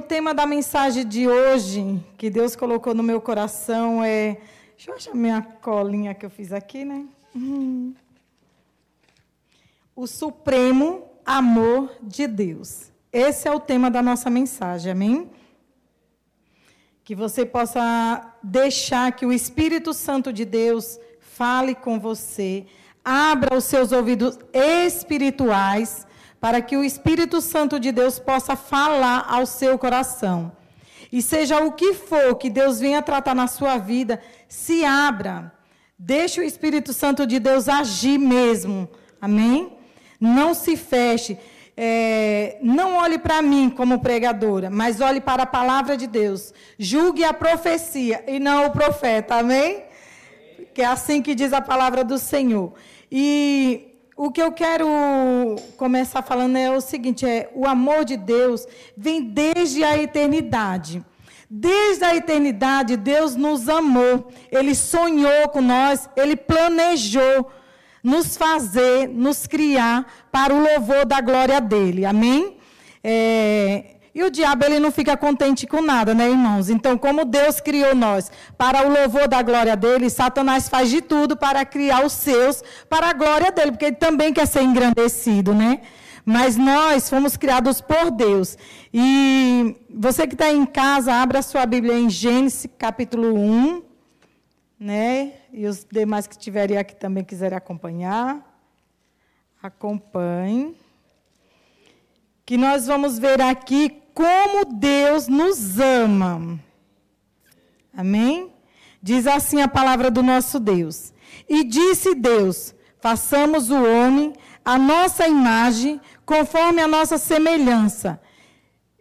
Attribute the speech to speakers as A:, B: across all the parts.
A: o tema da mensagem de hoje, que Deus colocou no meu coração, é. Deixa eu achar minha colinha que eu fiz aqui, né? Uhum. O supremo amor de Deus. Esse é o tema da nossa mensagem, amém? Que você possa deixar que o Espírito Santo de Deus fale com você, abra os seus ouvidos espirituais para que o Espírito Santo de Deus possa falar ao seu coração. E seja o que for que Deus venha tratar na sua vida, se abra. Deixe o Espírito Santo de Deus agir mesmo. Amém? Não se feche. É, não olhe para mim como pregadora, mas olhe para a palavra de Deus. Julgue a profecia e não o profeta. Amém? Que é assim que diz a palavra do Senhor. E o que eu quero começar falando é o seguinte: é o amor de Deus vem desde a eternidade. Desde a eternidade, Deus nos amou, Ele sonhou com nós, Ele planejou nos fazer, nos criar para o louvor da glória dele. Amém? É, e o diabo ele não fica contente com nada, né, irmãos? Então, como Deus criou nós para o louvor da glória dele, Satanás faz de tudo para criar os seus para a glória dele, porque ele também quer ser engrandecido, né? Mas nós fomos criados por Deus. E você que está em casa, abra sua Bíblia em Gênesis capítulo 1, né? E os demais que estiverem aqui também quiserem acompanhar, acompanhe que nós vamos ver aqui como Deus nos ama. Amém? Diz assim a palavra do nosso Deus. E disse Deus: façamos o homem a nossa imagem, conforme a nossa semelhança,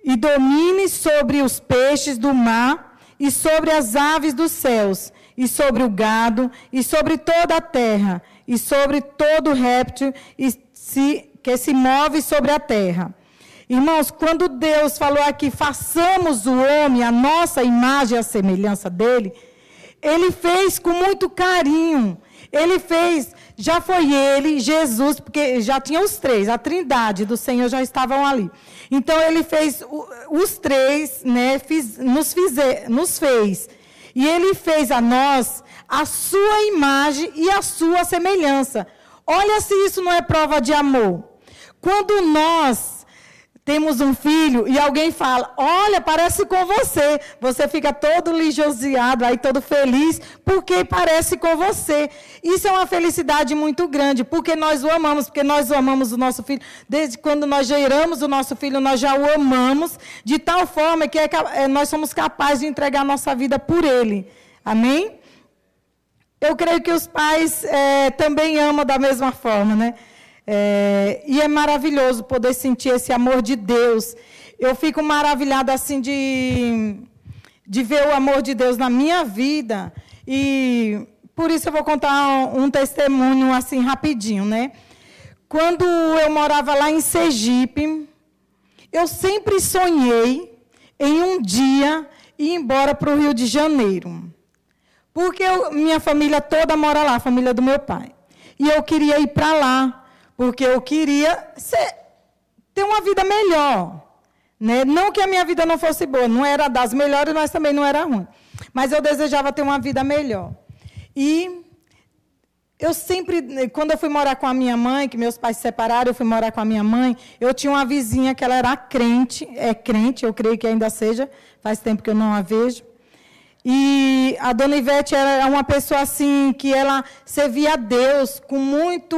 A: e domine sobre os peixes do mar, e sobre as aves dos céus, e sobre o gado, e sobre toda a terra, e sobre todo réptil que se move sobre a terra. Irmãos, quando Deus falou aqui, façamos o homem a nossa imagem e a semelhança dele, ele fez com muito carinho. Ele fez, já foi ele, Jesus, porque já tinha os três, a trindade do Senhor já estavam ali. Então ele fez os três, né, fiz, nos, fize, nos fez. E ele fez a nós a sua imagem e a sua semelhança. Olha se isso não é prova de amor. Quando nós temos um filho e alguém fala: Olha, parece com você. Você fica todo lijoseado, aí todo feliz, porque parece com você. Isso é uma felicidade muito grande, porque nós o amamos, porque nós o amamos o nosso filho. Desde quando nós geramos o nosso filho, nós já o amamos, de tal forma que é, é, nós somos capazes de entregar nossa vida por ele. Amém? Eu creio que os pais é, também amam da mesma forma, né? É, e é maravilhoso poder sentir esse amor de Deus. Eu fico maravilhada assim de, de ver o amor de Deus na minha vida. E por isso eu vou contar um, um testemunho assim rapidinho, né? Quando eu morava lá em Sergipe, eu sempre sonhei em um dia ir embora para o Rio de Janeiro. Porque eu, minha família toda mora lá, a família do meu pai. E eu queria ir para lá porque eu queria ser, ter uma vida melhor. Né? Não que a minha vida não fosse boa, não era das melhores, mas também não era ruim. Mas eu desejava ter uma vida melhor. E eu sempre, quando eu fui morar com a minha mãe, que meus pais se separaram, eu fui morar com a minha mãe, eu tinha uma vizinha que ela era crente, é crente, eu creio que ainda seja, faz tempo que eu não a vejo. E a dona Ivete era uma pessoa assim que ela servia a Deus com muito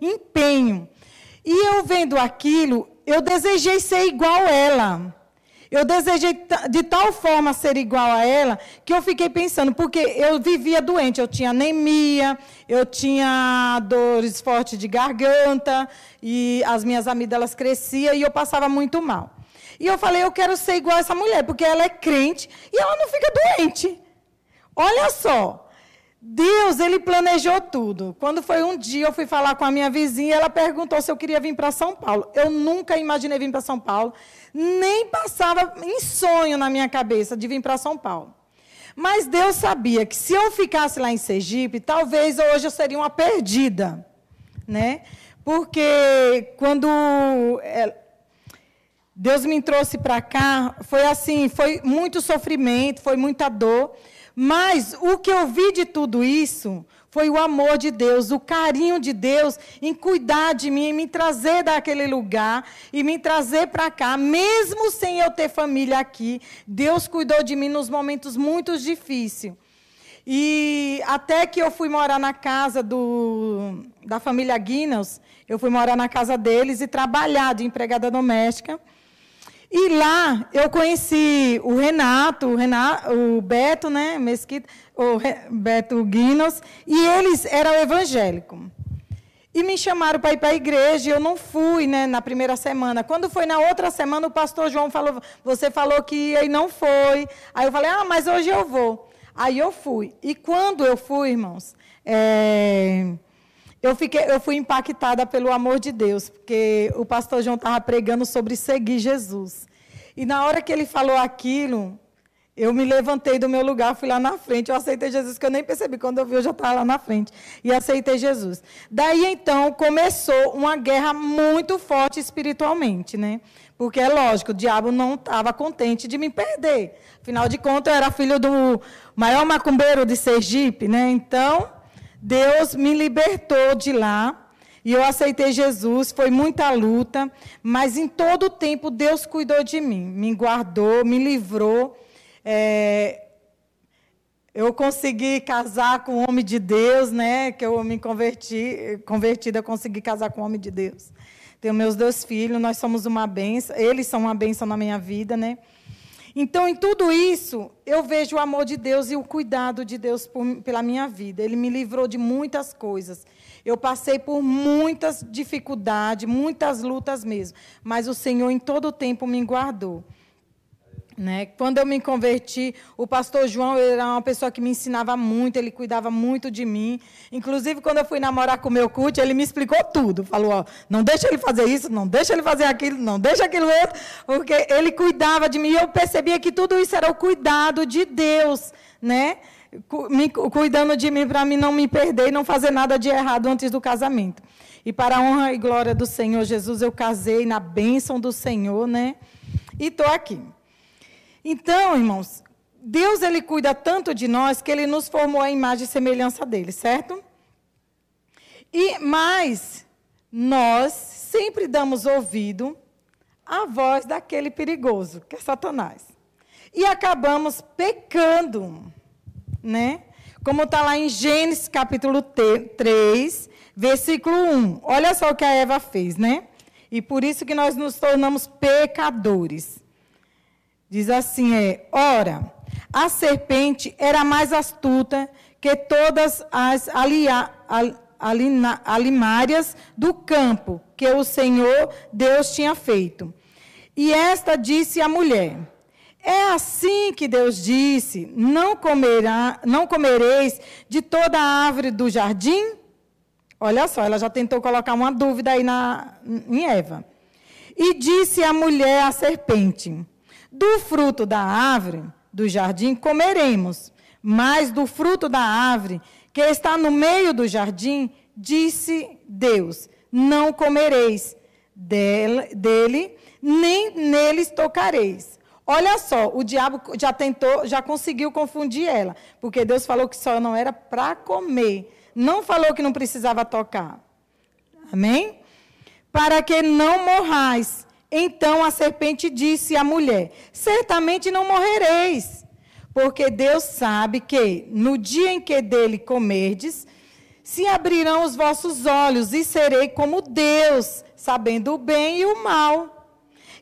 A: empenho. E eu vendo aquilo, eu desejei ser igual a ela. Eu desejei de tal forma ser igual a ela que eu fiquei pensando, porque eu vivia doente, eu tinha anemia, eu tinha dores fortes de garganta e as minhas amígdalas cresciam e eu passava muito mal. E eu falei, eu quero ser igual a essa mulher, porque ela é crente e ela não fica doente. Olha só. Deus, ele planejou tudo. Quando foi um dia, eu fui falar com a minha vizinha, ela perguntou se eu queria vir para São Paulo. Eu nunca imaginei vir para São Paulo, nem passava em sonho na minha cabeça de vir para São Paulo. Mas Deus sabia que se eu ficasse lá em Sergipe, talvez hoje eu seria uma perdida, né? Porque quando Deus me trouxe para cá, foi assim, foi muito sofrimento, foi muita dor, mas o que eu vi de tudo isso foi o amor de Deus, o carinho de Deus em cuidar de mim, em me trazer daquele lugar e me trazer para cá, mesmo sem eu ter família aqui. Deus cuidou de mim nos momentos muito difíceis. E até que eu fui morar na casa do, da família Guinness, eu fui morar na casa deles e trabalhar de empregada doméstica. E lá eu conheci o Renato, o, Renato, o Beto, né, Mesquita, o Beto Guinos, e eles eram evangélicos. E me chamaram para ir para a igreja, e eu não fui, né, na primeira semana. Quando foi na outra semana, o pastor João falou: "Você falou que ia e não foi". Aí eu falei: "Ah, mas hoje eu vou". Aí eu fui. E quando eu fui, irmãos, é, eu, fiquei, eu fui impactada pelo amor de Deus, porque o pastor João estava pregando sobre seguir Jesus. E na hora que ele falou aquilo, eu me levantei do meu lugar, fui lá na frente, eu aceitei Jesus, que eu nem percebi. Quando eu vi, eu já estava lá na frente. E aceitei Jesus. Daí, então, começou uma guerra muito forte espiritualmente, né? Porque é lógico, o diabo não estava contente de me perder. Afinal de contas, eu era filho do maior macumbeiro de Sergipe, né? Então, Deus me libertou de lá. E eu aceitei Jesus, foi muita luta, mas em todo o tempo Deus cuidou de mim, me guardou, me livrou. É, eu consegui casar com o homem de Deus, né? Que eu me converti, convertida, eu consegui casar com o homem de Deus. Tenho meus dois filhos, nós somos uma benção, eles são uma benção na minha vida, né? Então, em tudo isso, eu vejo o amor de Deus e o cuidado de Deus por, pela minha vida. Ele me livrou de muitas coisas. Eu passei por muitas dificuldades, muitas lutas mesmo. Mas o Senhor, em todo o tempo, me guardou. Né? Quando eu me converti, o pastor João era uma pessoa que me ensinava muito, ele cuidava muito de mim. Inclusive, quando eu fui namorar com o meu culto, ele me explicou tudo. Falou: ó, não deixa ele fazer isso, não deixa ele fazer aquilo, não deixa aquilo outro, porque ele cuidava de mim. E eu percebia que tudo isso era o cuidado de Deus, né? Me, cuidando de mim para mim não me perder e não fazer nada de errado antes do casamento. E para a honra e glória do Senhor Jesus, eu casei na bênção do Senhor, né? E estou aqui. Então, irmãos, Deus ele cuida tanto de nós que ele nos formou a imagem e semelhança dele, certo? E mas nós sempre damos ouvido à voz daquele perigoso, que é Satanás. E acabamos pecando, né? Como está lá em Gênesis capítulo 3, versículo 1. Olha só o que a Eva fez, né? E por isso que nós nos tornamos pecadores. Diz assim: é, ora, a serpente era mais astuta que todas as alia, alina, alimárias do campo que o Senhor Deus tinha feito. E esta disse à mulher: É assim que Deus disse: Não comerá, não comereis de toda a árvore do jardim? Olha só, ela já tentou colocar uma dúvida aí na, em Eva. E disse a mulher à serpente: do fruto da árvore do jardim comeremos, mas do fruto da árvore que está no meio do jardim, disse Deus: Não comereis dele, nem neles tocareis. Olha só, o diabo já tentou, já conseguiu confundir ela, porque Deus falou que só não era para comer, não falou que não precisava tocar. Amém? Para que não morrais. Então a serpente disse à mulher: Certamente não morrereis, porque Deus sabe que no dia em que dele comerdes, se abrirão os vossos olhos e serei como Deus, sabendo o bem e o mal.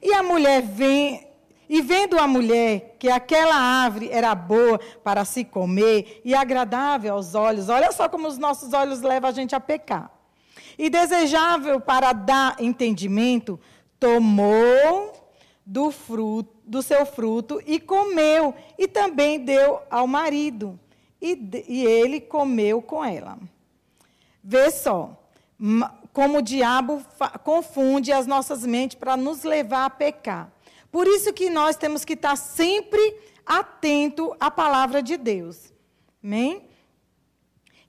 A: E a mulher vem, e vendo a mulher que aquela árvore era boa para se comer e agradável aos olhos, olha só como os nossos olhos levam a gente a pecar. E desejável para dar entendimento, tomou do fruto do seu fruto e comeu, e também deu ao marido, e, e ele comeu com ela. Vê só, como o diabo confunde as nossas mentes para nos levar a pecar. Por isso que nós temos que estar sempre atento à palavra de Deus. Amém?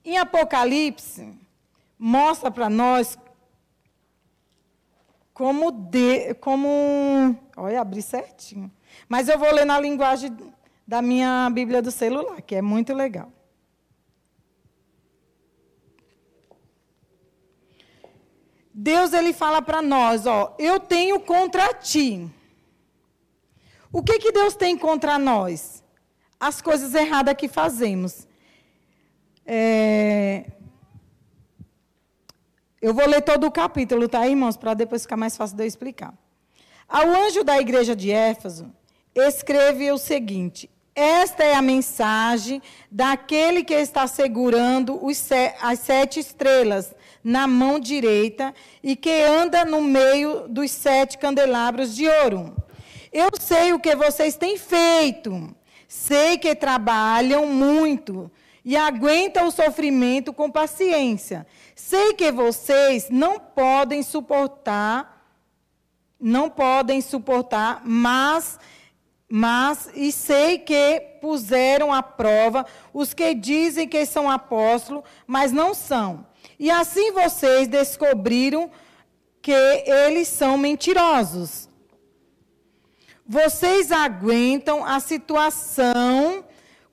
A: Em Apocalipse, mostra para nós como de, como, olha, abri certinho. Mas eu vou ler na linguagem da minha Bíblia do celular, que é muito legal. Deus ele fala para nós, ó, eu tenho contra ti. O que que Deus tem contra nós? As coisas erradas que fazemos. É... Eu vou ler todo o capítulo, tá, irmãos, para depois ficar mais fácil de eu explicar. Ao anjo da igreja de Éfeso, escreve o seguinte: Esta é a mensagem daquele que está segurando as sete estrelas na mão direita e que anda no meio dos sete candelabros de ouro. Eu sei o que vocês têm feito, sei que trabalham muito e aguentam o sofrimento com paciência. Sei que vocês não podem suportar, não podem suportar, mas mas e sei que puseram à prova os que dizem que são apóstolos, mas não são. E assim vocês descobriram que eles são mentirosos. Vocês aguentam a situação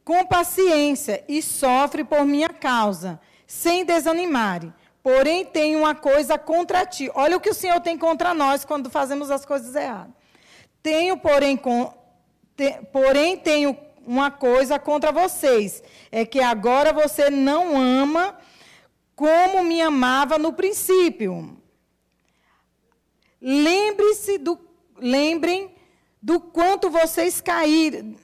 A: com paciência e sofrem por minha causa, sem desanimarem. Porém, tenho uma coisa contra ti. Olha o que o Senhor tem contra nós quando fazemos as coisas erradas. Tenho, porém, com, te, porém tenho uma coisa contra vocês, é que agora você não ama como me amava no princípio. Lembre-se do lembrem do quanto vocês caíram,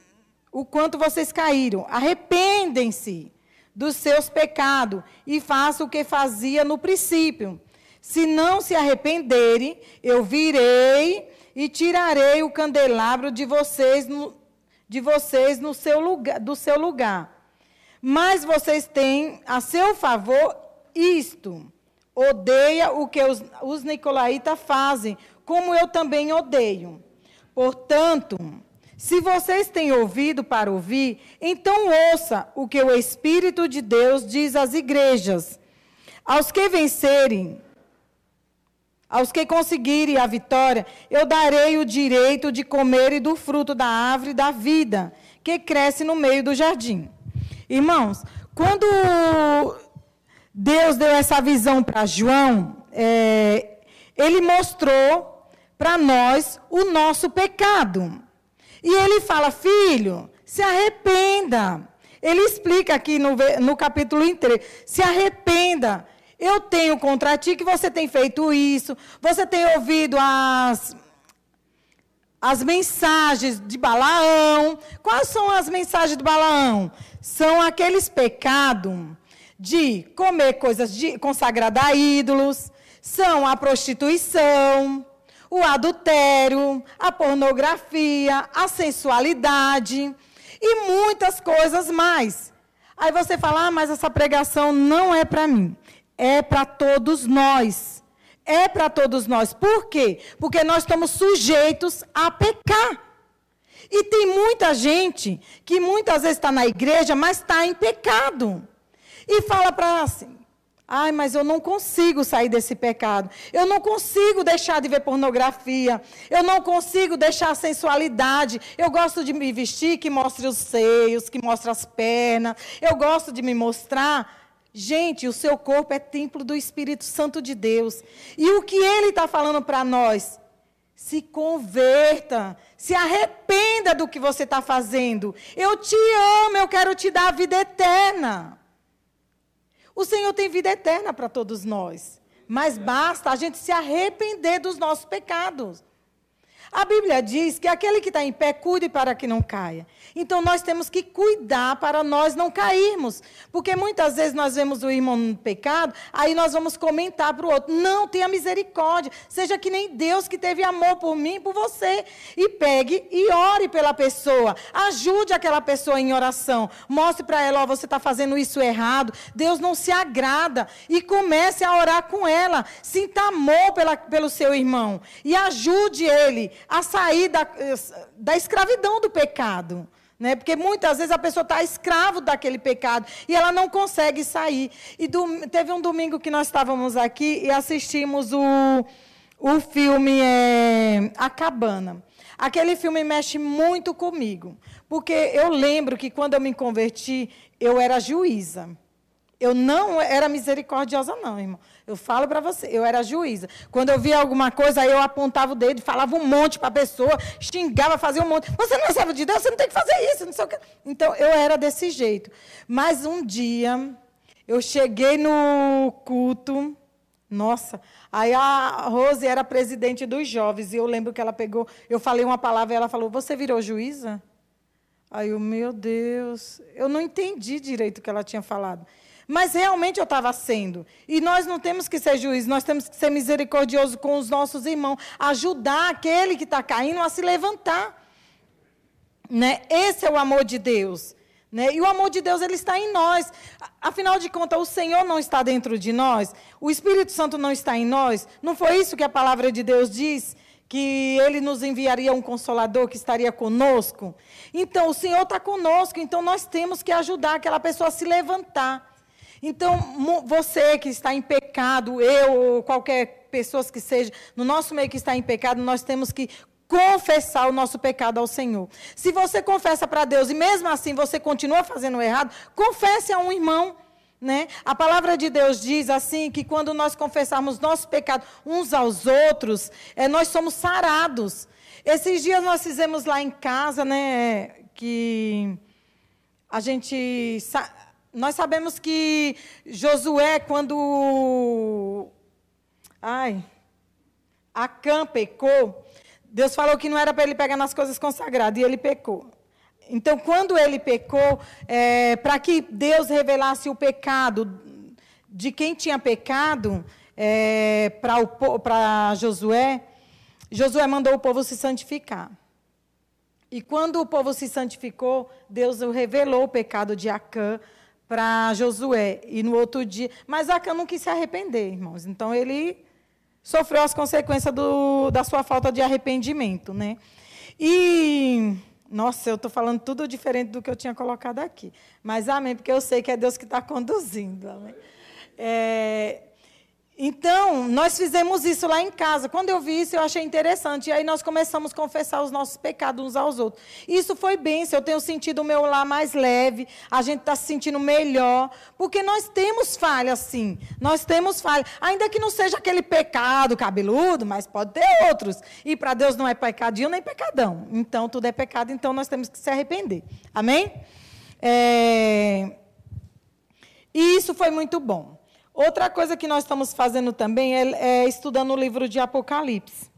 A: o quanto vocês caíram. Arrependem-se dos seus pecados e façam o que fazia no princípio. Se não se arrependerem, eu virei e tirarei o candelabro de vocês no, de vocês no seu lugar, do seu lugar. Mas vocês têm a seu favor isto. Odeia o que os, os nicolaítas fazem, como eu também odeio. Portanto, se vocês têm ouvido para ouvir, então ouça o que o Espírito de Deus diz às igrejas. Aos que vencerem, aos que conseguirem a vitória, eu darei o direito de comer do fruto da árvore da vida, que cresce no meio do jardim. Irmãos, quando Deus deu essa visão para João, é, ele mostrou para nós o nosso pecado. E ele fala, filho, se arrependa. Ele explica aqui no, no capítulo inteiro: se arrependa. Eu tenho contra ti que você tem feito isso, você tem ouvido as, as mensagens de Balaão. Quais são as mensagens de Balaão? São aqueles pecados de comer coisas de, consagradas a ídolos, são a prostituição, o adultério, a pornografia, a sensualidade e muitas coisas mais. Aí você fala, ah, mas essa pregação não é para mim, é para todos nós. É para todos nós. Por quê? Porque nós estamos sujeitos a pecar. E tem muita gente que muitas vezes está na igreja, mas está em pecado. E fala para assim: Ai, mas eu não consigo sair desse pecado. Eu não consigo deixar de ver pornografia. Eu não consigo deixar a sensualidade. Eu gosto de me vestir que mostre os seios, que mostre as pernas. Eu gosto de me mostrar. Gente, o seu corpo é templo do Espírito Santo de Deus. E o que ele está falando para nós? Se converta, se arrependa do que você está fazendo. Eu te amo, eu quero te dar a vida eterna. O Senhor tem vida eterna para todos nós. Mas basta a gente se arrepender dos nossos pecados. A Bíblia diz que aquele que está em pé, cuide para que não caia. Então nós temos que cuidar para nós não cairmos. Porque muitas vezes nós vemos o irmão no pecado, aí nós vamos comentar para o outro: não, tenha misericórdia. Seja que nem Deus que teve amor por mim e por você. E pegue e ore pela pessoa. Ajude aquela pessoa em oração. Mostre para ela: ó, você está fazendo isso errado. Deus não se agrada. E comece a orar com ela. Sinta amor pela, pelo seu irmão. E ajude ele a sair da, da escravidão do pecado. Né? Porque muitas vezes a pessoa está escravo daquele pecado e ela não consegue sair. E do, teve um domingo que nós estávamos aqui e assistimos o, o filme é A Cabana. Aquele filme mexe muito comigo, porque eu lembro que quando eu me converti, eu era juíza. Eu não era misericordiosa, não, irmão. Eu falo para você, eu era juíza. Quando eu via alguma coisa, eu apontava o dedo, falava um monte para a pessoa, xingava, fazia um monte. Você não é servo de Deus, você não tem que fazer isso, não sei o quê. Então, eu era desse jeito. Mas um dia, eu cheguei no culto, nossa, aí a Rose era presidente dos jovens, e eu lembro que ela pegou, eu falei uma palavra e ela falou: Você virou juíza? Aí eu, meu Deus, eu não entendi direito o que ela tinha falado. Mas realmente eu estava sendo. E nós não temos que ser juízes, nós temos que ser misericordiosos com os nossos irmãos, ajudar aquele que está caindo a se levantar. Né? Esse é o amor de Deus. Né? E o amor de Deus ele está em nós. Afinal de contas, o Senhor não está dentro de nós, o Espírito Santo não está em nós. Não foi isso que a palavra de Deus diz? Que ele nos enviaria um consolador que estaria conosco. Então, o Senhor está conosco, então nós temos que ajudar aquela pessoa a se levantar. Então, você que está em pecado, eu ou qualquer pessoa que seja, no nosso meio que está em pecado, nós temos que confessar o nosso pecado ao Senhor. Se você confessa para Deus e mesmo assim você continua fazendo errado, confesse a um irmão. Né? A palavra de Deus diz assim que quando nós confessarmos nosso pecado uns aos outros, é, nós somos sarados. Esses dias nós fizemos lá em casa, né, que a gente nós sabemos que Josué, quando. Ai. Acã pecou, Deus falou que não era para ele pegar nas coisas consagradas, e ele pecou. Então, quando ele pecou, é, para que Deus revelasse o pecado de quem tinha pecado é, para Josué, Josué mandou o povo se santificar. E quando o povo se santificou, Deus revelou o pecado de Acã para Josué. E no outro dia. Mas Acã não quis se arrepender, irmãos. Então ele sofreu as consequências do, da sua falta de arrependimento. Né? E. Nossa, eu estou falando tudo diferente do que eu tinha colocado aqui. Mas amém, porque eu sei que é Deus que está conduzindo. Amém. É, então, nós fizemos isso lá em casa. Quando eu vi isso, eu achei interessante. E aí nós começamos a confessar os nossos pecados uns aos outros. Isso foi bem. Eu tenho sentido o meu lar mais leve. A gente está se sentindo melhor. Porque nós temos falhas, sim. Nós temos falhas. Ainda que não seja aquele pecado cabeludo, mas pode ter outros. E para Deus não é pecadinho nem pecadão. Então, tudo é pecado, então nós temos que se arrepender. Amém? É... E isso foi muito bom. Outra coisa que nós estamos fazendo também é, é estudando o livro de Apocalipse.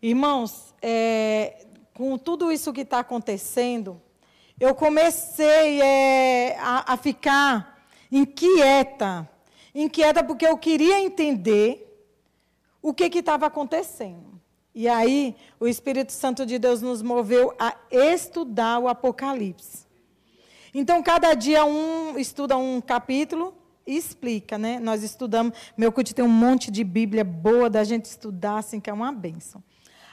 A: Irmãos, é, com tudo isso que está acontecendo, eu comecei é, a, a ficar inquieta. Inquieta porque eu queria entender o que estava acontecendo. E aí, o Espírito Santo de Deus nos moveu a estudar o Apocalipse. Então, cada dia um estuda um capítulo explica, né? Nós estudamos, meu curso tem um monte de Bíblia boa da gente estudar, assim, que é uma benção.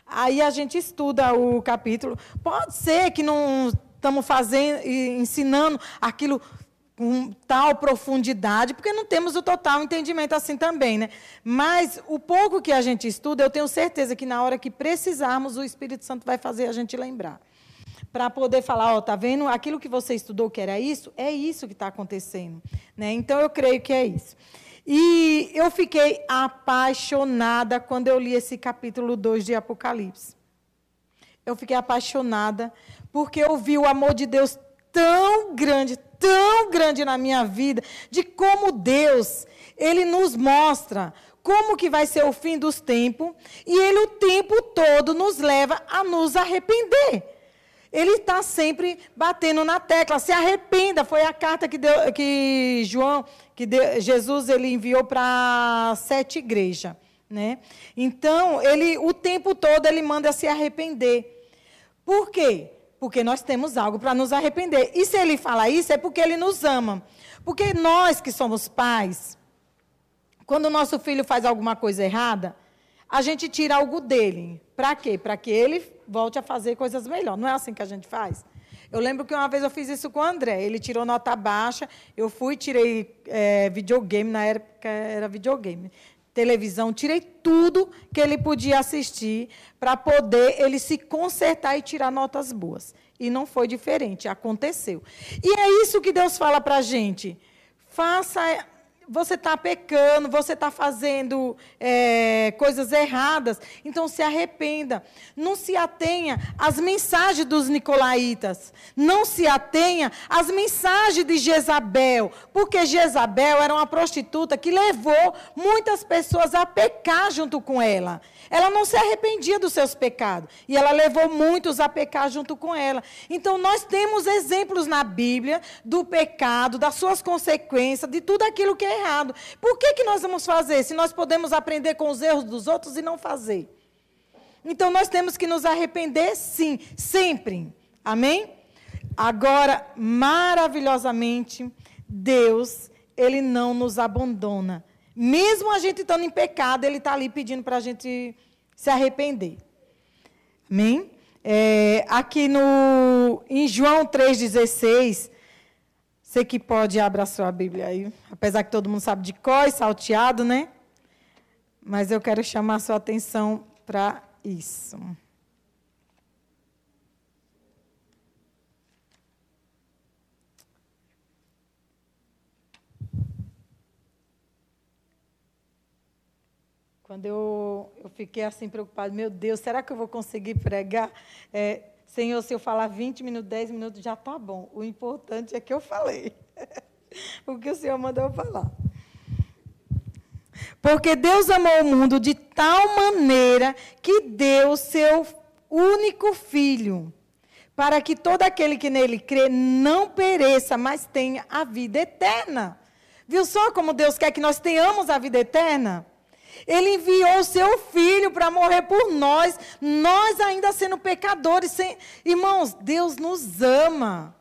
A: Aí a gente estuda o capítulo. Pode ser que não estamos fazendo, ensinando aquilo com tal profundidade, porque não temos o total entendimento assim também, né? Mas o pouco que a gente estuda, eu tenho certeza que na hora que precisarmos, o Espírito Santo vai fazer a gente lembrar para poder falar, ó, tá vendo? Aquilo que você estudou que era isso, é isso que está acontecendo, né? Então eu creio que é isso. E eu fiquei apaixonada quando eu li esse capítulo 2 de Apocalipse. Eu fiquei apaixonada porque eu vi o amor de Deus tão grande, tão grande na minha vida, de como Deus, ele nos mostra como que vai ser o fim dos tempos, e ele o tempo todo nos leva a nos arrepender. Ele está sempre batendo na tecla, se arrependa. Foi a carta que, deu, que João, que deu, Jesus ele enviou para sete igrejas. Né? Então, ele o tempo todo ele manda se arrepender. Por quê? Porque nós temos algo para nos arrepender. E se ele fala isso, é porque ele nos ama. Porque nós que somos pais, quando o nosso filho faz alguma coisa errada, a gente tira algo dele. Para quê? Para que ele volte a fazer coisas melhores. Não é assim que a gente faz? Eu lembro que uma vez eu fiz isso com o André. Ele tirou nota baixa, eu fui, tirei é, videogame, na época era videogame. televisão, tirei tudo que ele podia assistir para poder ele se consertar e tirar notas boas. E não foi diferente, aconteceu. E é isso que Deus fala para a gente. Faça você está pecando, você está fazendo é, coisas erradas, então se arrependa. Não se atenha às mensagens dos nicolaítas. Não se atenha às mensagens de Jezabel, porque Jezabel era uma prostituta que levou muitas pessoas a pecar junto com ela. Ela não se arrependia dos seus pecados. E ela levou muitos a pecar junto com ela. Então, nós temos exemplos na Bíblia do pecado, das suas consequências, de tudo aquilo que é errado. Por que, que nós vamos fazer se nós podemos aprender com os erros dos outros e não fazer? Então, nós temos que nos arrepender, sim, sempre. Amém? Agora, maravilhosamente, Deus, Ele não nos abandona. Mesmo a gente estando em pecado, Ele está ali pedindo para a gente se arrepender. Amém? É, aqui no, em João 3,16, você que pode abrir a sua Bíblia aí, apesar que todo mundo sabe de cor e salteado, né? Mas eu quero chamar a sua atenção para isso. Quando eu, eu fiquei assim preocupada, meu Deus, será que eu vou conseguir pregar? É, Senhor, se eu falar 20 minutos, 10 minutos, já está bom. O importante é que eu falei. o que o Senhor mandou eu falar. Porque Deus amou o mundo de tal maneira que deu seu único filho, para que todo aquele que nele crê não pereça, mas tenha a vida eterna. Viu só como Deus quer que nós tenhamos a vida eterna? Ele enviou o seu filho para morrer por nós, nós ainda sendo pecadores. Sem... Irmãos, Deus nos ama.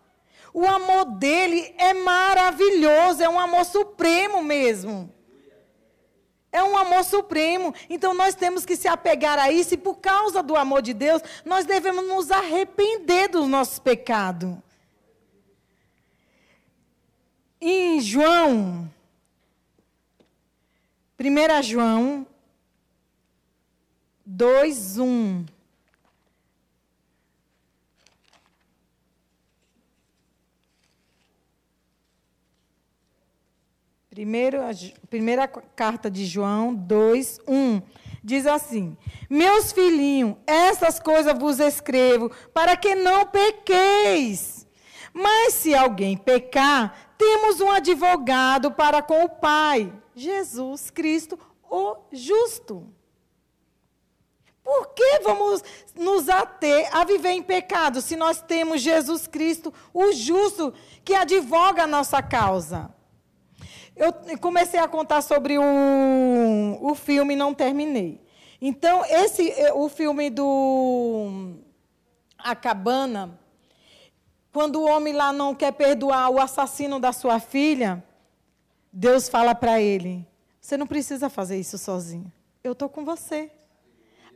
A: O amor dele é maravilhoso, é um amor supremo mesmo. É um amor supremo. Então nós temos que se apegar a isso e por causa do amor de Deus, nós devemos nos arrepender dos nossos pecados. Em João 1 João 2, 1. Primeiro, primeira carta de João 2, 1. Diz assim: Meus filhinhos, essas coisas vos escrevo para que não pequeis. Mas se alguém pecar, temos um advogado para com o Pai, Jesus Cristo, o justo. Por que vamos nos ater a viver em pecado se nós temos Jesus Cristo, o justo, que advoga a nossa causa? Eu comecei a contar sobre o, o filme e não terminei. Então, esse, o filme do A Cabana, quando o homem lá não quer perdoar o assassino da sua filha, Deus fala para ele: Você não precisa fazer isso sozinho. Eu estou com você.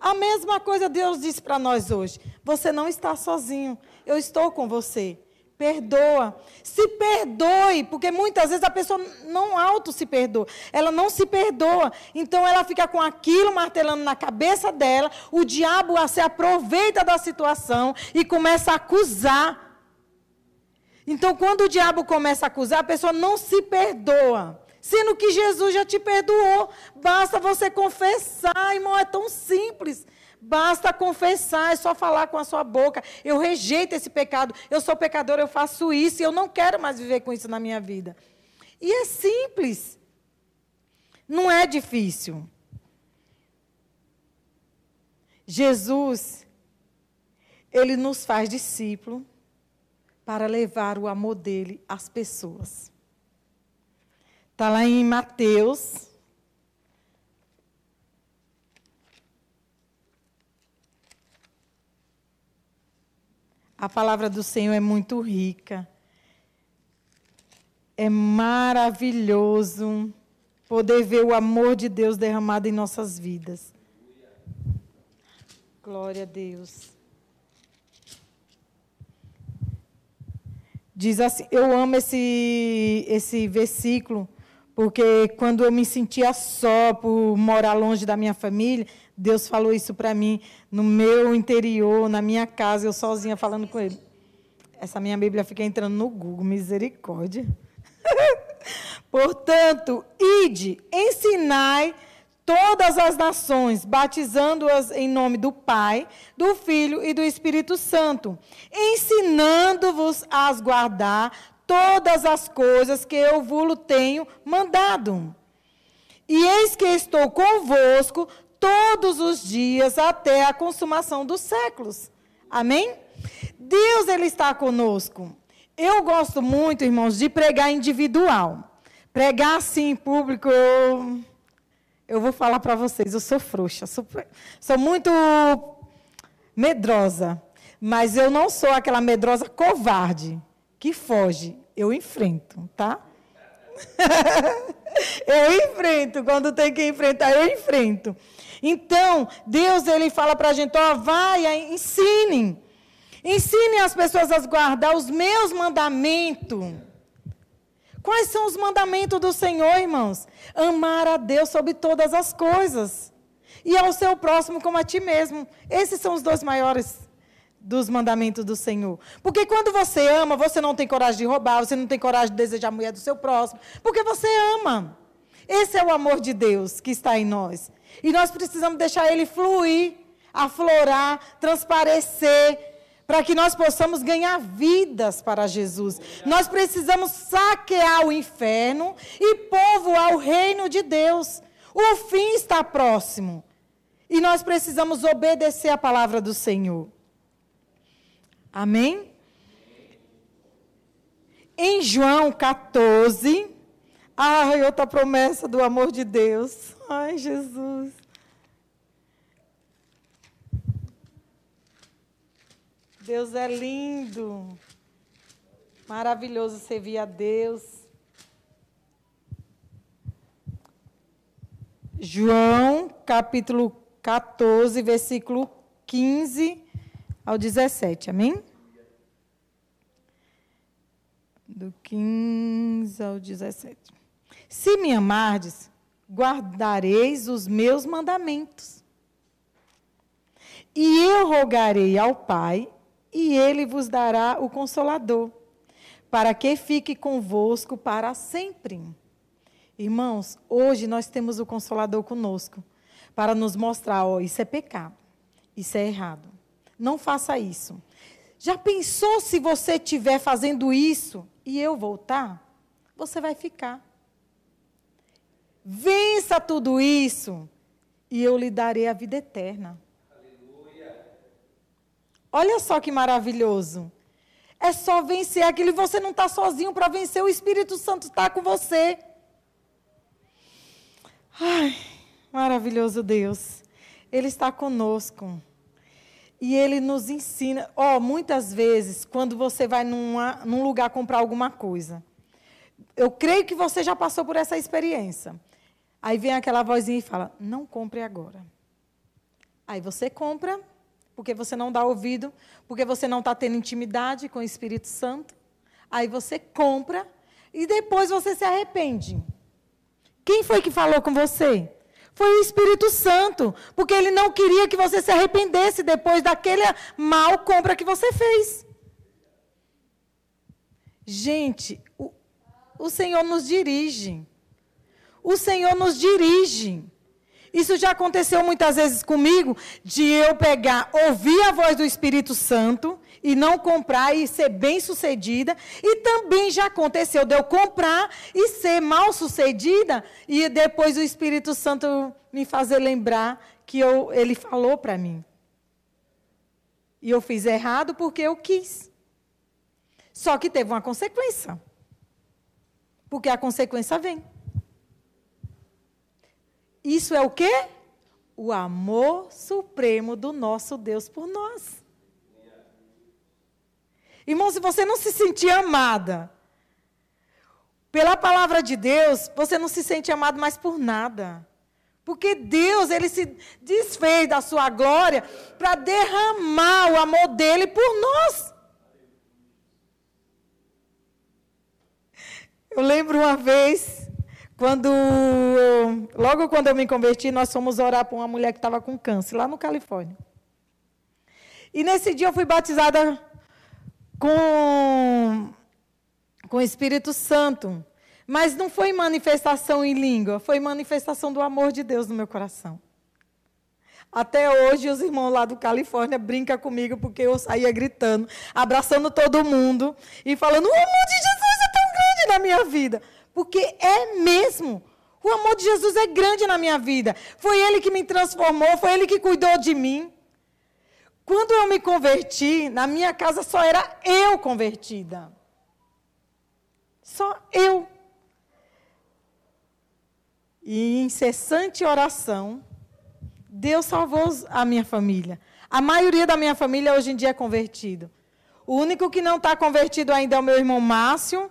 A: A mesma coisa Deus disse para nós hoje: Você não está sozinho. Eu estou com você. Perdoa. Se perdoe, porque muitas vezes a pessoa não auto se perdoa. Ela não se perdoa. Então ela fica com aquilo martelando na cabeça dela. O diabo se aproveita da situação e começa a acusar então, quando o diabo começa a acusar, a pessoa não se perdoa. Sendo que Jesus já te perdoou. Basta você confessar, irmão, é tão simples. Basta confessar, é só falar com a sua boca. Eu rejeito esse pecado. Eu sou pecador, eu faço isso e eu não quero mais viver com isso na minha vida. E é simples. Não é difícil. Jesus, ele nos faz discípulo para levar o amor dele às pessoas. Está lá em Mateus. A palavra do Senhor é muito rica. É maravilhoso poder ver o amor de Deus derramado em nossas vidas. Glória a Deus. Diz assim, eu amo esse, esse versículo, Porque quando eu me sentia só por morar longe da minha família, Deus falou isso para mim no meu interior, na minha casa, eu sozinha falando com Ele. Essa minha Bíblia fica entrando no Google, misericórdia. Portanto, ide, ensinai todas as nações, batizando-as em nome do Pai, do Filho e do Espírito Santo, ensinando-vos a guardar todas as coisas que eu vos tenho mandado. E eis que estou convosco todos os dias até a consumação dos séculos. Amém? Deus ele está conosco. Eu gosto muito, irmãos, de pregar individual. Pregar assim em público, eu, eu vou falar para vocês, eu sou frouxa, sou, sou muito medrosa. Mas eu não sou aquela medrosa covarde que foge. Eu enfrento, tá? eu enfrento. Quando tem que enfrentar, eu enfrento. Então, Deus ele fala para a gente: ó, vai, ensine. Ensine as pessoas a guardar os meus mandamentos. Quais são os mandamentos do Senhor, irmãos? Amar a Deus sobre todas as coisas. E ao seu próximo como a ti mesmo. Esses são os dois maiores dos mandamentos do Senhor. Porque quando você ama, você não tem coragem de roubar, você não tem coragem de desejar a mulher do seu próximo. Porque você ama. Esse é o amor de Deus que está em nós. E nós precisamos deixar ele fluir, aflorar, transparecer para que nós possamos ganhar vidas para Jesus. Nós precisamos saquear o inferno e povoar o reino de Deus. O fim está próximo. E nós precisamos obedecer a palavra do Senhor. Amém? Em João 14, ai, outra promessa do amor de Deus. Ai, Jesus. Deus é lindo. Maravilhoso servir a Deus. João, capítulo 14, versículo 15 ao 17. Amém? Do 15 ao 17. Se me amardes, guardareis os meus mandamentos. E eu rogarei ao Pai, e ele vos dará o consolador, para que fique convosco para sempre. Irmãos, hoje nós temos o consolador conosco, para nos mostrar, ó, isso é pecado, isso é errado. Não faça isso. Já pensou se você estiver fazendo isso e eu voltar? Você vai ficar. Vença tudo isso e eu lhe darei a vida eterna. Olha só que maravilhoso. É só vencer aquilo. Você não está sozinho para vencer. O Espírito Santo está com você. Ai, maravilhoso Deus. Ele está conosco. E ele nos ensina. Ó, oh, muitas vezes, quando você vai numa, num lugar comprar alguma coisa, eu creio que você já passou por essa experiência. Aí vem aquela vozinha e fala: não compre agora. Aí você compra, porque você não dá ouvido, porque você não está tendo intimidade com o Espírito Santo. Aí você compra e depois você se arrepende. Quem foi que falou com você? Foi o Espírito Santo, porque ele não queria que você se arrependesse depois daquele mal compra que você fez. Gente, o, o Senhor nos dirige. O Senhor nos dirige. Isso já aconteceu muitas vezes comigo, de eu pegar, ouvir a voz do Espírito Santo e não comprar e ser bem sucedida. E também já aconteceu de eu comprar e ser mal sucedida e depois o Espírito Santo me fazer lembrar que eu, ele falou para mim. E eu fiz errado porque eu quis. Só que teve uma consequência. Porque a consequência vem. Isso é o quê? O amor supremo do nosso Deus por nós. Irmão, se você não se sentir amada pela palavra de Deus, você não se sente amado mais por nada. Porque Deus, ele se desfez da sua glória para derramar o amor dele por nós. Eu lembro uma vez, Quando, logo quando eu me converti, nós fomos orar para uma mulher que estava com câncer, lá no Califórnia. E nesse dia eu fui batizada com, com o Espírito Santo. Mas não foi manifestação em língua, foi manifestação do amor de Deus no meu coração. Até hoje, os irmãos lá do Califórnia brincam comigo porque eu saía gritando, abraçando todo mundo e falando: o amor de Jesus é tão grande na minha vida. Porque é mesmo. O amor de Jesus é grande na minha vida. Foi Ele que me transformou, foi Ele que cuidou de mim. Quando eu me converti, na minha casa só era eu convertida. Só eu. E em incessante oração, Deus salvou a minha família. A maioria da minha família hoje em dia é convertido. O único que não está convertido ainda é o meu irmão Márcio,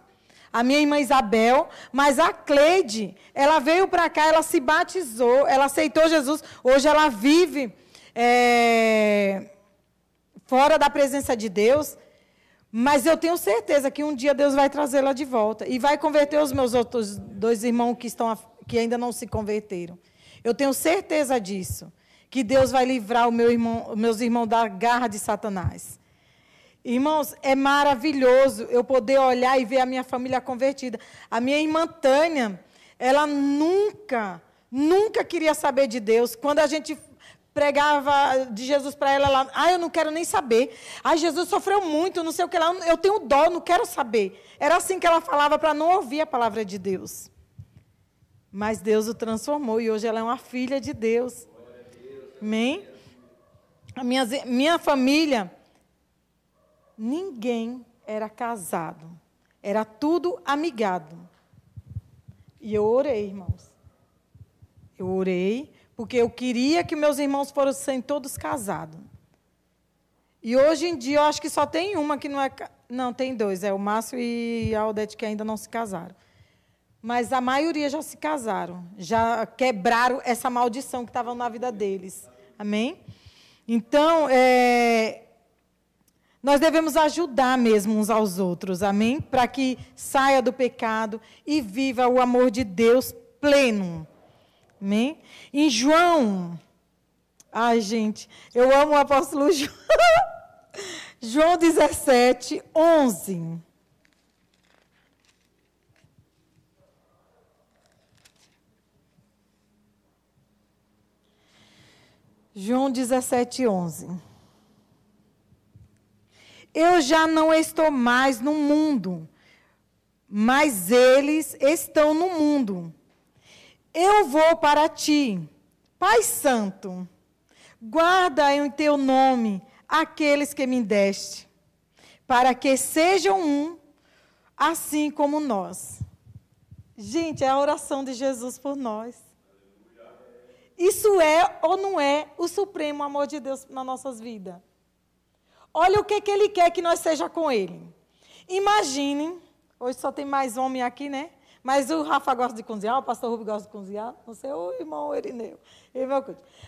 A: a minha irmã Isabel, mas a Cleide, ela veio para cá, ela se batizou, ela aceitou Jesus. Hoje ela vive é, fora da presença de Deus. Mas eu tenho certeza que um dia Deus vai trazê-la de volta e vai converter os meus outros dois irmãos que estão que ainda não se converteram. Eu tenho certeza disso, que Deus vai livrar o meu irmão, meus irmãos da garra de Satanás. Irmãos, é maravilhoso eu poder olhar e ver a minha família convertida. A minha irmã Tânia, ela nunca, nunca queria saber de Deus. Quando a gente pregava de Jesus para ela, ela, ah, eu não quero nem saber. Ah, Jesus sofreu muito, não sei o que lá, eu tenho dó, não quero saber. Era assim que ela falava para não ouvir a palavra de Deus. Mas Deus o transformou e hoje ela é uma filha de Deus. Amém? A minha, minha família, ninguém era casado. Era tudo amigado. E eu orei, irmãos. Eu orei porque eu queria que meus irmãos fossem todos casados. E hoje em dia eu acho que só tem uma que não é. Não, tem dois, é o Márcio e a Odete que ainda não se casaram. Mas a maioria já se casaram, já quebraram essa maldição que estava na vida deles. Amém? Então, é, nós devemos ajudar mesmo uns aos outros, amém? Para que saia do pecado e viva o amor de Deus pleno. Amém? Em João. Ai, gente, eu amo o apóstolo João. João 17, 11. João 17, 11. Eu já não estou mais no mundo, mas eles estão no mundo eu vou para ti, Pai Santo, guarda em teu nome aqueles que me deste, para que sejam um, assim como nós. Gente, é a oração de Jesus por nós. Isso é ou não é o supremo amor de Deus nas nossas vidas? Olha o que, que ele quer que nós seja com ele. Imaginem, hoje só tem mais homem aqui, né? Mas o Rafa gosta de cozinhar, o pastor Rubio gosta de cozinhar, não sei, o irmão Erineu.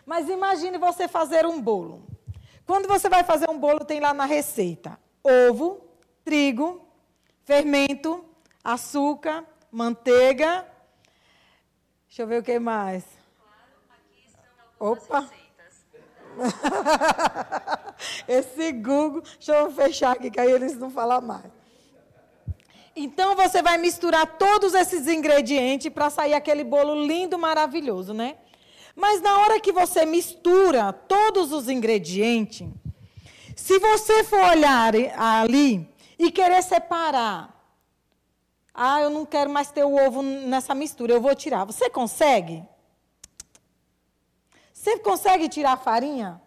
A: Mas imagine você fazer um bolo. Quando você vai fazer um bolo, tem lá na receita ovo, trigo, fermento, açúcar, manteiga. Deixa eu ver o que mais. Opa! Esse Google, deixa eu fechar aqui, que aí eles não falam mais. Então você vai misturar todos esses ingredientes para sair aquele bolo lindo, maravilhoso, né? Mas na hora que você mistura todos os ingredientes, se você for olhar ali e querer separar, ah, eu não quero mais ter o ovo nessa mistura, eu vou tirar. Você consegue? Você consegue tirar a farinha?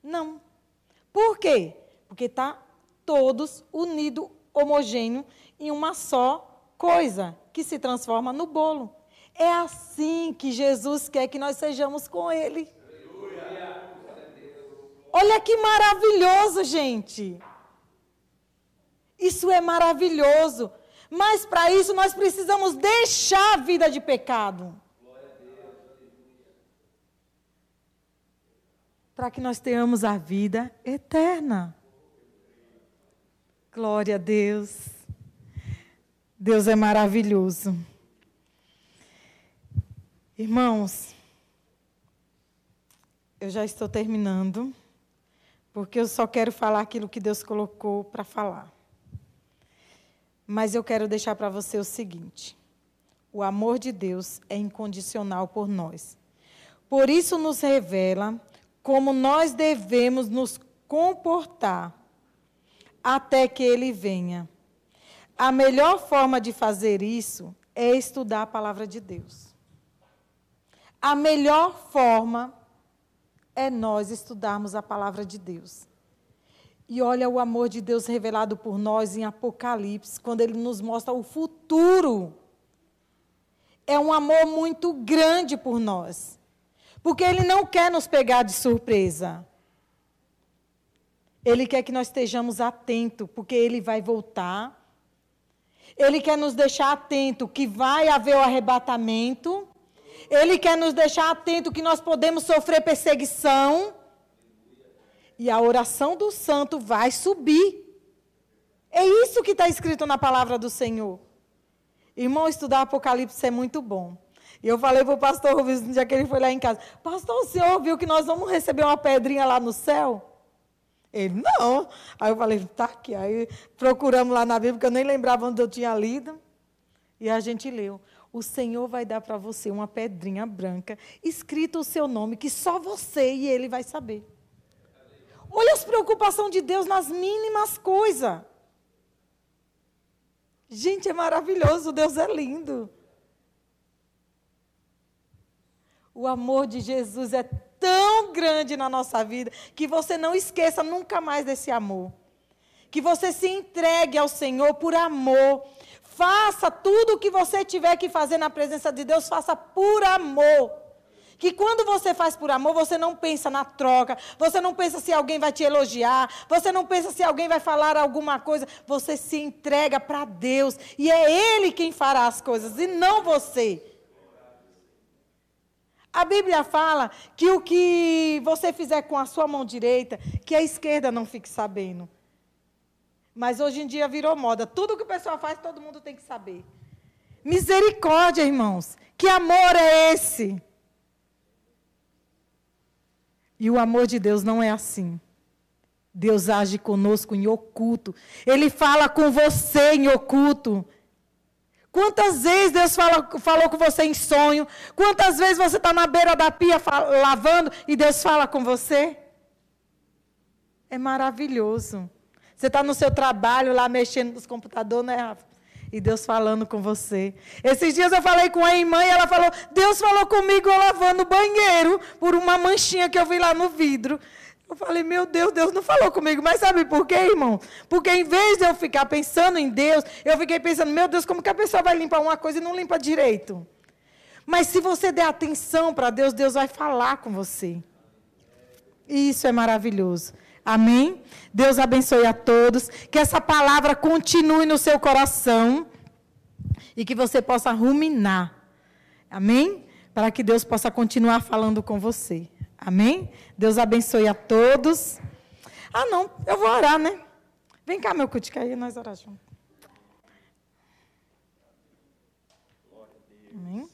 A: Não. Por quê? Porque está todos unidos homogêneo em uma só coisa, que se transforma no bolo. É assim que Jesus quer que nós sejamos com Ele. Olha que maravilhoso, gente. Isso é maravilhoso. Mas para isso nós precisamos deixar a vida de pecado. Para que nós tenhamos a vida eterna. Glória a Deus. Deus é maravilhoso. Irmãos, eu já estou terminando, porque eu só quero falar aquilo que Deus colocou para falar. Mas eu quero deixar para você o seguinte: o amor de Deus é incondicional por nós. Por isso, nos revela como nós devemos nos comportar até que Ele venha. A melhor forma de fazer isso é estudar a palavra de Deus. A melhor forma é nós estudarmos a palavra de Deus. E olha o amor de Deus revelado por nós em Apocalipse, quando ele nos mostra o futuro é um amor muito grande por nós. Porque Ele não quer nos pegar de surpresa. Ele quer que nós estejamos atentos, porque Ele vai voltar. Ele quer nos deixar atento que vai haver o arrebatamento. Ele quer nos deixar atento que nós podemos sofrer perseguição. E a oração do santo vai subir. É isso que está escrito na palavra do Senhor. Irmão, estudar Apocalipse é muito bom. E eu falei para o pastor Rubens no dia que ele foi lá em casa: Pastor, o senhor viu que nós vamos receber uma pedrinha lá no céu? Ele, não. Aí eu falei: tá aqui. Aí procuramos lá na Bíblia, porque eu nem lembrava onde eu tinha lido. E a gente leu: O Senhor vai dar para você uma pedrinha branca, escrito o seu nome, que só você e ele vai saber. Olha as preocupações de Deus nas mínimas coisas. Gente, é maravilhoso, Deus é lindo. O amor de Jesus é tão grande na nossa vida que você não esqueça nunca mais desse amor. Que você se entregue ao Senhor por amor. Faça tudo o que você tiver que fazer na presença de Deus, faça por amor. Que quando você faz por amor, você não pensa na troca, você não pensa se alguém vai te elogiar, você não pensa se alguém vai falar alguma coisa, você se entrega para Deus e é Ele quem fará as coisas e não você. A Bíblia fala que o que você fizer com a sua mão direita, que a esquerda não fique sabendo. Mas hoje em dia virou moda. Tudo que o pessoal faz, todo mundo tem que saber. Misericórdia, irmãos. Que amor é esse? E o amor de Deus não é assim. Deus age conosco em oculto. Ele fala com você em oculto. Quantas vezes Deus fala, falou com você em sonho? Quantas vezes você está na beira da pia lavando e Deus fala com você? É maravilhoso. Você está no seu trabalho lá mexendo nos computadores, né, Rafa? E Deus falando com você. Esses dias eu falei com a irmã e ela falou: Deus falou comigo eu lavando o banheiro por uma manchinha que eu vi lá no vidro. Eu falei, meu Deus, Deus não falou comigo. Mas sabe por quê, irmão? Porque em vez de eu ficar pensando em Deus, eu fiquei pensando, meu Deus, como que a pessoa vai limpar uma coisa e não limpa direito? Mas se você der atenção para Deus, Deus vai falar com você. E isso é maravilhoso. Amém? Deus abençoe a todos. Que essa palavra continue no seu coração. E que você possa ruminar. Amém? Para que Deus possa continuar falando com você. Amém? Deus abençoe a todos. Ah, não, eu vou orar, né? Vem cá, meu cutica aí, nós oramos juntos. Amém?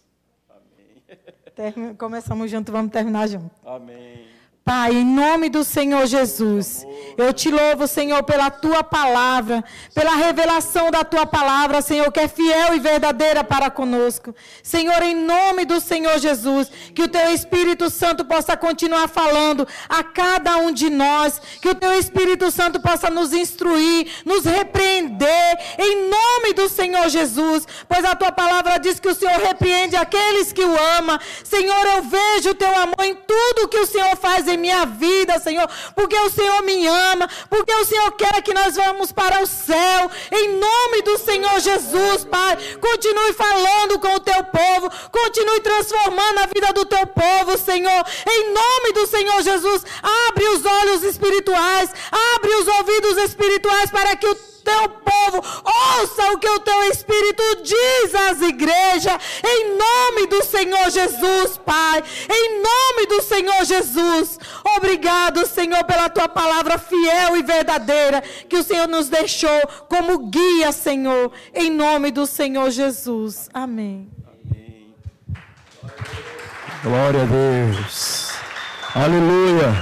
A: Amém. Começamos junto, vamos terminar junto.
B: Amém.
A: Pai, em nome do Senhor Jesus, eu te louvo, Senhor, pela tua palavra, pela revelação da tua palavra, Senhor, que é fiel e verdadeira para conosco. Senhor, em nome do Senhor Jesus, que o teu Espírito Santo possa continuar falando a cada um de nós, que o teu Espírito Santo possa nos instruir, nos repreender, em nome do Senhor Jesus, pois a tua palavra diz que o Senhor repreende aqueles que o ama. Senhor, eu vejo o teu amor em tudo que o Senhor faz em minha vida, Senhor, porque o Senhor me ama, porque o Senhor quer que nós vamos para o céu, em nome do Senhor Jesus, Pai. Continue falando com o teu povo, continue transformando a vida do teu povo, Senhor, em nome do Senhor Jesus. Abre os olhos espirituais, abre os ouvidos espirituais para que o teu povo, ouça o que o teu Espírito diz às igrejas, em nome do Senhor Jesus, Pai, em nome do Senhor Jesus. Obrigado, Senhor, pela tua palavra fiel e verdadeira que o Senhor nos deixou como guia, Senhor, em nome do Senhor Jesus. Amém.
B: Glória a Deus. Aleluia.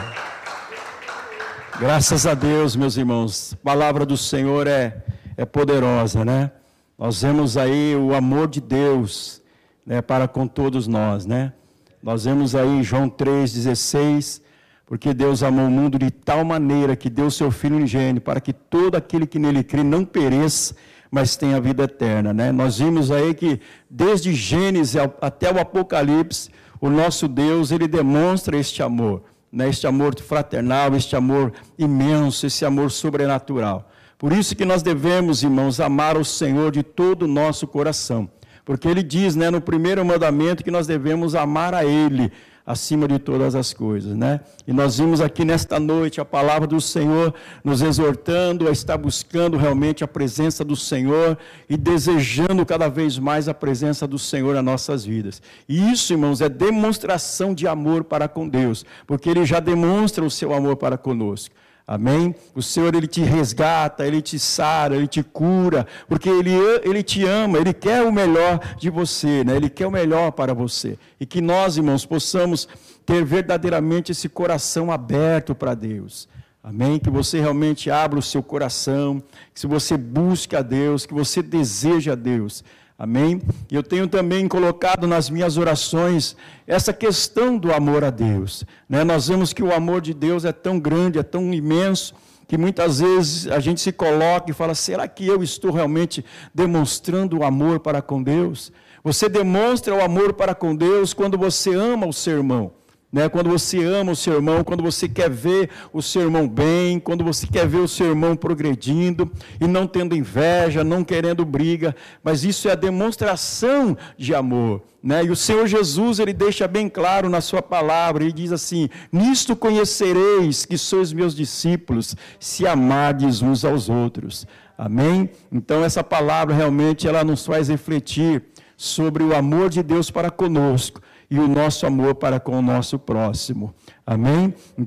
B: Graças a Deus, meus irmãos. A palavra do Senhor é, é poderosa, né? Nós vemos aí o amor de Deus né, para com todos nós, né? Nós vemos aí João 3,16, porque Deus amou o mundo de tal maneira que deu seu Filho unigênito para que todo aquele que nele crê não pereça, mas tenha vida eterna, né? Nós vimos aí que desde Gênesis até o Apocalipse, o nosso Deus, ele demonstra este amor, né? este amor fraternal, este amor imenso, esse amor sobrenatural. Por isso que nós devemos, irmãos, amar o Senhor de todo o nosso coração. Porque ele diz, né, no primeiro mandamento que nós devemos amar a ele acima de todas as coisas, né? E nós vimos aqui nesta noite a palavra do Senhor nos exortando a estar buscando realmente a presença do Senhor e desejando cada vez mais a presença do Senhor nas nossas vidas. E isso, irmãos, é demonstração de amor para com Deus, porque ele já demonstra o seu amor para conosco. Amém? O Senhor, Ele te resgata, Ele te sara, Ele te cura, porque Ele, Ele te ama, Ele quer o melhor de você, né? Ele quer o melhor para você. E que nós, irmãos, possamos ter verdadeiramente esse coração aberto para Deus. Amém? Que você realmente abra o seu coração, que se você busque a Deus, que você deseja a Deus. Amém? Eu tenho também colocado nas minhas orações essa questão do amor a Deus. Né? Nós vemos que o amor de Deus é tão grande, é tão imenso, que muitas vezes a gente se coloca e fala: será que eu estou realmente demonstrando o amor para com Deus? Você demonstra o amor para com Deus quando você ama o seu irmão. Né? Quando você ama o seu irmão, quando você quer ver o seu irmão bem, quando você quer ver o seu irmão progredindo e não tendo inveja, não querendo briga, mas isso é a demonstração de amor. Né? E o Senhor Jesus, ele deixa bem claro na sua palavra, ele diz assim: Nisto conhecereis que sois meus discípulos, se amardes uns aos outros. Amém? Então, essa palavra realmente ela nos faz refletir sobre o amor de Deus para conosco e o nosso amor para com o nosso próximo. Amém?